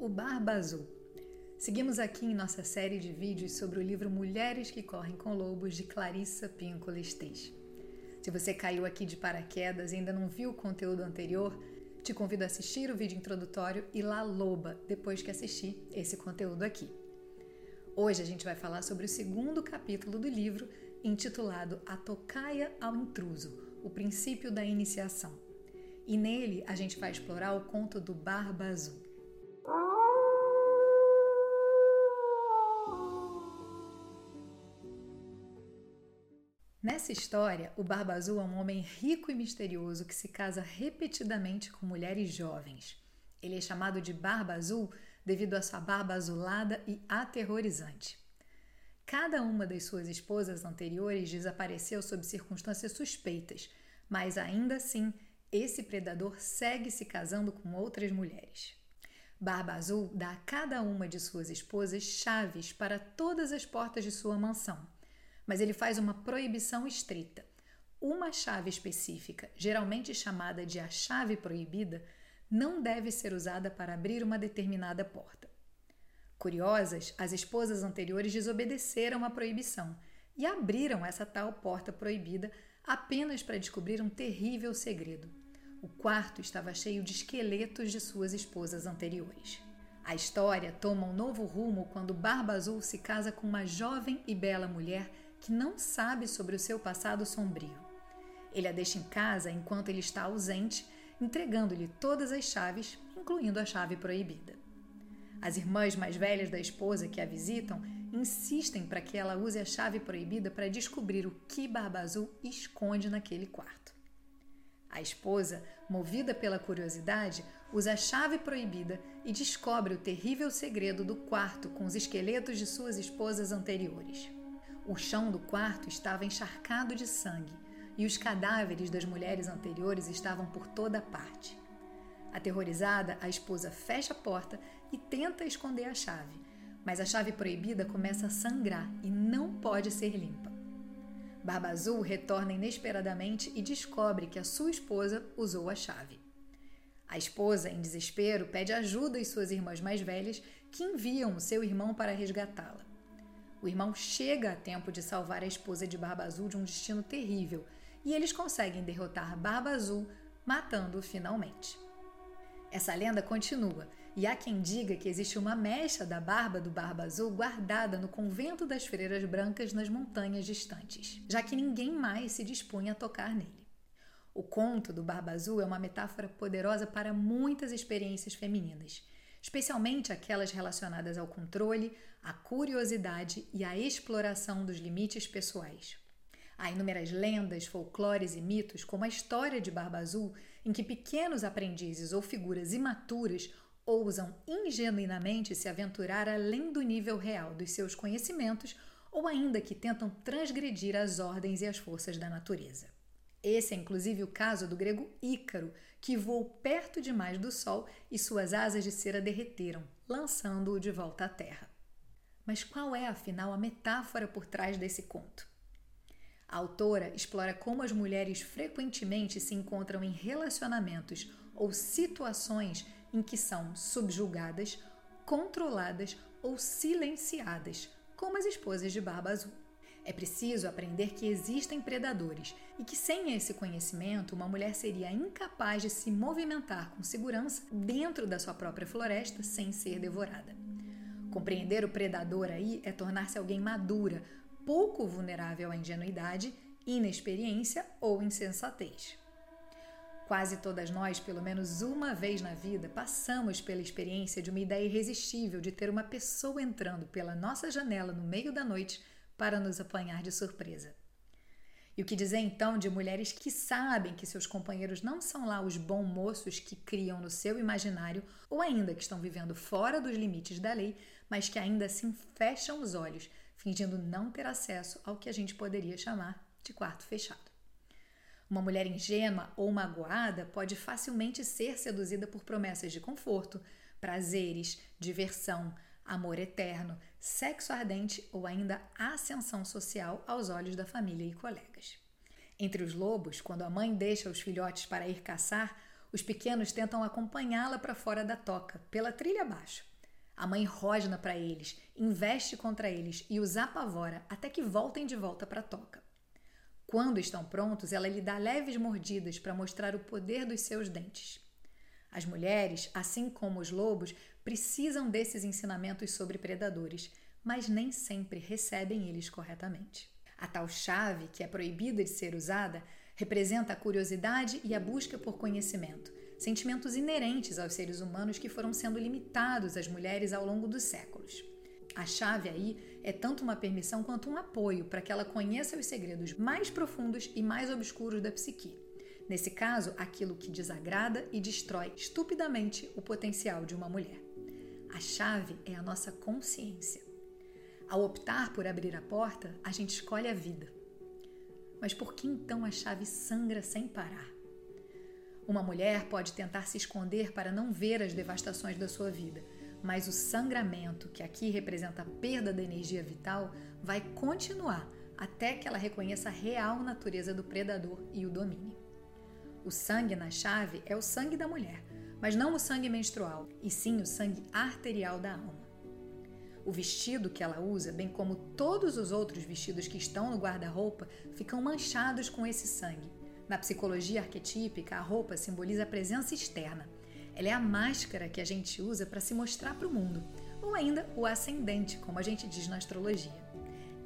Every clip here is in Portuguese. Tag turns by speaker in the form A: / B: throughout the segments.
A: O Barba Azul. Seguimos aqui em nossa série de vídeos sobre o livro Mulheres que Correm com Lobos, de Clarissa Pinkola Estes. Se você caiu aqui de paraquedas e ainda não viu o conteúdo anterior, te convido a assistir o vídeo introdutório e La Loba depois que assistir esse conteúdo aqui. Hoje a gente vai falar sobre o segundo capítulo do livro, intitulado A Tocaia ao Intruso, o princípio da iniciação. E nele a gente vai explorar o conto do Barba Azul. Nessa história, o Barba Azul é um homem rico e misterioso que se casa repetidamente com mulheres jovens. Ele é chamado de Barba Azul devido à sua barba azulada e aterrorizante. Cada uma das suas esposas anteriores desapareceu sob circunstâncias suspeitas, mas ainda assim, esse predador segue se casando com outras mulheres. Barba Azul dá a cada uma de suas esposas chaves para todas as portas de sua mansão mas ele faz uma proibição estrita. Uma chave específica, geralmente chamada de a chave proibida, não deve ser usada para abrir uma determinada porta. Curiosas, as esposas anteriores desobedeceram à proibição e abriram essa tal porta proibida apenas para descobrir um terrível segredo. O quarto estava cheio de esqueletos de suas esposas anteriores. A história toma um novo rumo quando Barba Azul se casa com uma jovem e bela mulher que não sabe sobre o seu passado sombrio. Ele a deixa em casa enquanto ele está ausente, entregando-lhe todas as chaves, incluindo a chave proibida. As irmãs mais velhas da esposa que a visitam insistem para que ela use a chave proibida para descobrir o que Barba Azul esconde naquele quarto. A esposa, movida pela curiosidade, usa a chave proibida e descobre o terrível segredo do quarto com os esqueletos de suas esposas anteriores. O chão do quarto estava encharcado de sangue e os cadáveres das mulheres anteriores estavam por toda parte. Aterrorizada, a esposa fecha a porta e tenta esconder a chave, mas a chave proibida começa a sangrar e não pode ser limpa. Barba Azul retorna inesperadamente e descobre que a sua esposa usou a chave. A esposa, em desespero, pede ajuda às suas irmãs mais velhas, que enviam o seu irmão para resgatá-la. O irmão chega a tempo de salvar a esposa de Barba Azul de um destino terrível e eles conseguem derrotar Barba Azul, matando-o finalmente. Essa lenda continua, e há quem diga que existe uma mecha da barba do Barba Azul guardada no convento das Freiras Brancas nas montanhas distantes, já que ninguém mais se dispunha a tocar nele. O conto do Barba Azul é uma metáfora poderosa para muitas experiências femininas especialmente aquelas relacionadas ao controle, à curiosidade e à exploração dos limites pessoais. Há inúmeras lendas, folclores e mitos, como a história de Barba Azul, em que pequenos aprendizes ou figuras imaturas ousam ingenuinamente se aventurar além do nível real dos seus conhecimentos ou ainda que tentam transgredir as ordens e as forças da natureza. Esse é inclusive o caso do grego Ícaro, que voou perto demais do Sol e suas asas de cera derreteram, lançando-o de volta à Terra. Mas qual é, afinal, a metáfora por trás desse conto? A autora explora como as mulheres frequentemente se encontram em relacionamentos ou situações em que são subjugadas, controladas ou silenciadas, como as esposas de Barba Azul. É preciso aprender que existem predadores e que, sem esse conhecimento, uma mulher seria incapaz de se movimentar com segurança dentro da sua própria floresta sem ser devorada. Compreender o predador aí é tornar-se alguém madura, pouco vulnerável à ingenuidade, inexperiência ou insensatez. Quase todas nós, pelo menos uma vez na vida, passamos pela experiência de uma ideia irresistível de ter uma pessoa entrando pela nossa janela no meio da noite para nos apanhar de surpresa. E o que dizer então de mulheres que sabem que seus companheiros não são lá os bons moços que criam no seu imaginário, ou ainda que estão vivendo fora dos limites da lei, mas que ainda assim fecham os olhos, fingindo não ter acesso ao que a gente poderia chamar de quarto fechado. Uma mulher ingênua ou magoada pode facilmente ser seduzida por promessas de conforto, prazeres, diversão, amor eterno, sexo ardente ou ainda ascensão social aos olhos da família e colegas. Entre os lobos, quando a mãe deixa os filhotes para ir caçar, os pequenos tentam acompanhá-la para fora da toca, pela trilha abaixo. A mãe rosna para eles, investe contra eles e os apavora até que voltem de volta para a toca. Quando estão prontos, ela lhe dá leves mordidas para mostrar o poder dos seus dentes. As mulheres, assim como os lobos, precisam desses ensinamentos sobre predadores, mas nem sempre recebem eles corretamente. A tal chave, que é proibida de ser usada, representa a curiosidade e a busca por conhecimento, sentimentos inerentes aos seres humanos que foram sendo limitados às mulheres ao longo dos séculos. A chave aí é tanto uma permissão quanto um apoio para que ela conheça os segredos mais profundos e mais obscuros da psique. Nesse caso, aquilo que desagrada e destrói estupidamente o potencial de uma mulher. A chave é a nossa consciência. Ao optar por abrir a porta, a gente escolhe a vida. Mas por que então a chave sangra sem parar? Uma mulher pode tentar se esconder para não ver as devastações da sua vida, mas o sangramento, que aqui representa a perda da energia vital, vai continuar até que ela reconheça a real natureza do predador e o domine. O sangue na chave é o sangue da mulher, mas não o sangue menstrual, e sim o sangue arterial da alma. O vestido que ela usa, bem como todos os outros vestidos que estão no guarda-roupa, ficam manchados com esse sangue, na psicologia arquetípica, a roupa simboliza a presença externa. Ela é a máscara que a gente usa para se mostrar para o mundo, ou ainda o ascendente, como a gente diz na astrologia.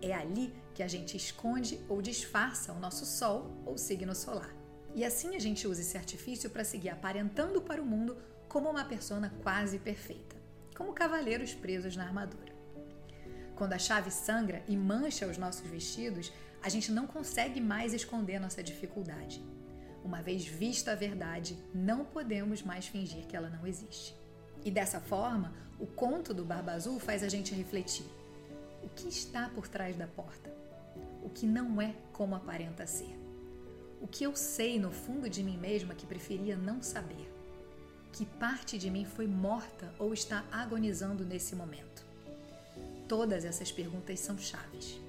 A: É ali que a gente esconde ou disfarça o nosso sol ou signo solar. E assim a gente usa esse artifício para seguir aparentando para o mundo como uma persona quase perfeita, como cavaleiros presos na armadura. Quando a chave sangra e mancha os nossos vestidos, a gente não consegue mais esconder nossa dificuldade. Uma vez vista a verdade, não podemos mais fingir que ela não existe. E dessa forma, o conto do Barba Azul faz a gente refletir: o que está por trás da porta? O que não é como aparenta ser? O que eu sei no fundo de mim mesma que preferia não saber? Que parte de mim foi morta ou está agonizando nesse momento? Todas essas perguntas são chaves.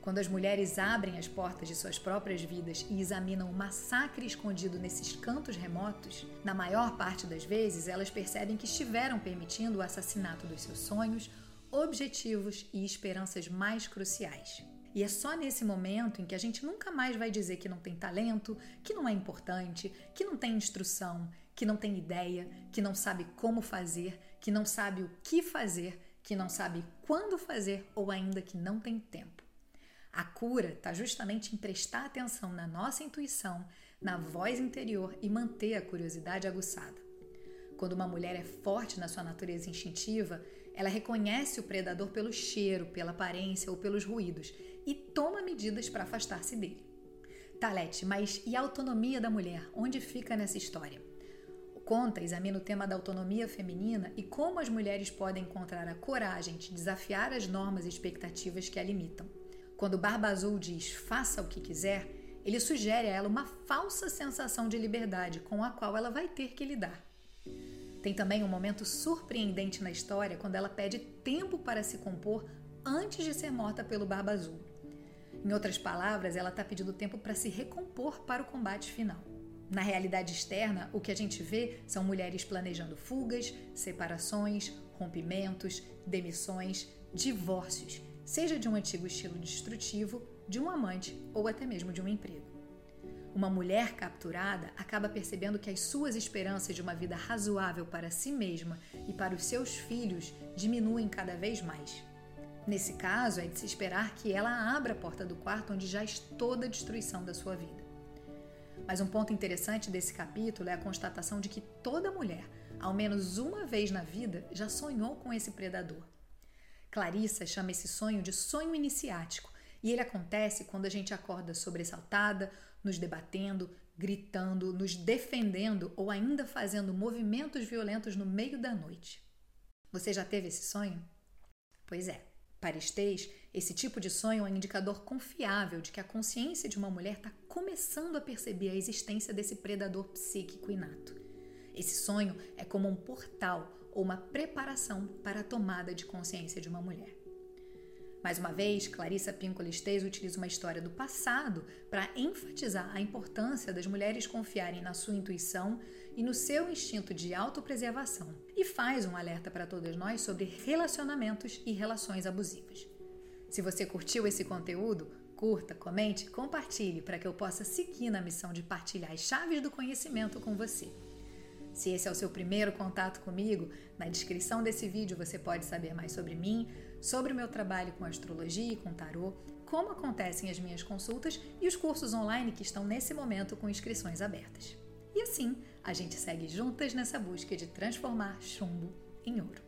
A: Quando as mulheres abrem as portas de suas próprias vidas e examinam o massacre escondido nesses cantos remotos, na maior parte das vezes elas percebem que estiveram permitindo o assassinato dos seus sonhos, objetivos e esperanças mais cruciais. E é só nesse momento em que a gente nunca mais vai dizer que não tem talento, que não é importante, que não tem instrução, que não tem ideia, que não sabe como fazer, que não sabe o que fazer, que não sabe quando fazer ou ainda que não tem tempo. A cura está justamente em prestar atenção na nossa intuição, na voz interior e manter a curiosidade aguçada. Quando uma mulher é forte na sua natureza instintiva, ela reconhece o predador pelo cheiro, pela aparência ou pelos ruídos e toma medidas para afastar-se dele. Talete, mas e a autonomia da mulher? Onde fica nessa história? O Conta examina o tema da autonomia feminina e como as mulheres podem encontrar a coragem de desafiar as normas e expectativas que a limitam. Quando Barba Azul diz faça o que quiser, ele sugere a ela uma falsa sensação de liberdade com a qual ela vai ter que lidar. Tem também um momento surpreendente na história quando ela pede tempo para se compor antes de ser morta pelo Barba Azul. Em outras palavras, ela está pedindo tempo para se recompor para o combate final. Na realidade externa, o que a gente vê são mulheres planejando fugas, separações, rompimentos, demissões, divórcios seja de um antigo estilo destrutivo, de um amante ou até mesmo de um emprego. Uma mulher capturada acaba percebendo que as suas esperanças de uma vida razoável para si mesma e para os seus filhos diminuem cada vez mais. Nesse caso, é de se esperar que ela abra a porta do quarto onde já está toda a destruição da sua vida. Mas um ponto interessante desse capítulo é a constatação de que toda mulher, ao menos uma vez na vida, já sonhou com esse predador Clarissa chama esse sonho de sonho iniciático e ele acontece quando a gente acorda sobressaltada, nos debatendo, gritando, nos defendendo ou ainda fazendo movimentos violentos no meio da noite. Você já teve esse sonho? Pois é. Para Estês, esse tipo de sonho é um indicador confiável de que a consciência de uma mulher está começando a perceber a existência desse predador psíquico inato. Esse sonho é como um portal ou uma preparação para a tomada de consciência de uma mulher. Mais uma vez, Clarissa Pinkola Esteis utiliza uma história do passado para enfatizar a importância das mulheres confiarem na sua intuição e no seu instinto de autopreservação e faz um alerta para todas nós sobre relacionamentos e relações abusivas. Se você curtiu esse conteúdo, curta, comente, compartilhe para que eu possa seguir na missão de partilhar as chaves do conhecimento com você. Se esse é o seu primeiro contato comigo, na descrição desse vídeo você pode saber mais sobre mim, sobre o meu trabalho com astrologia e com tarô, como acontecem as minhas consultas e os cursos online que estão nesse momento com inscrições abertas. E assim, a gente segue juntas nessa busca de transformar chumbo em ouro.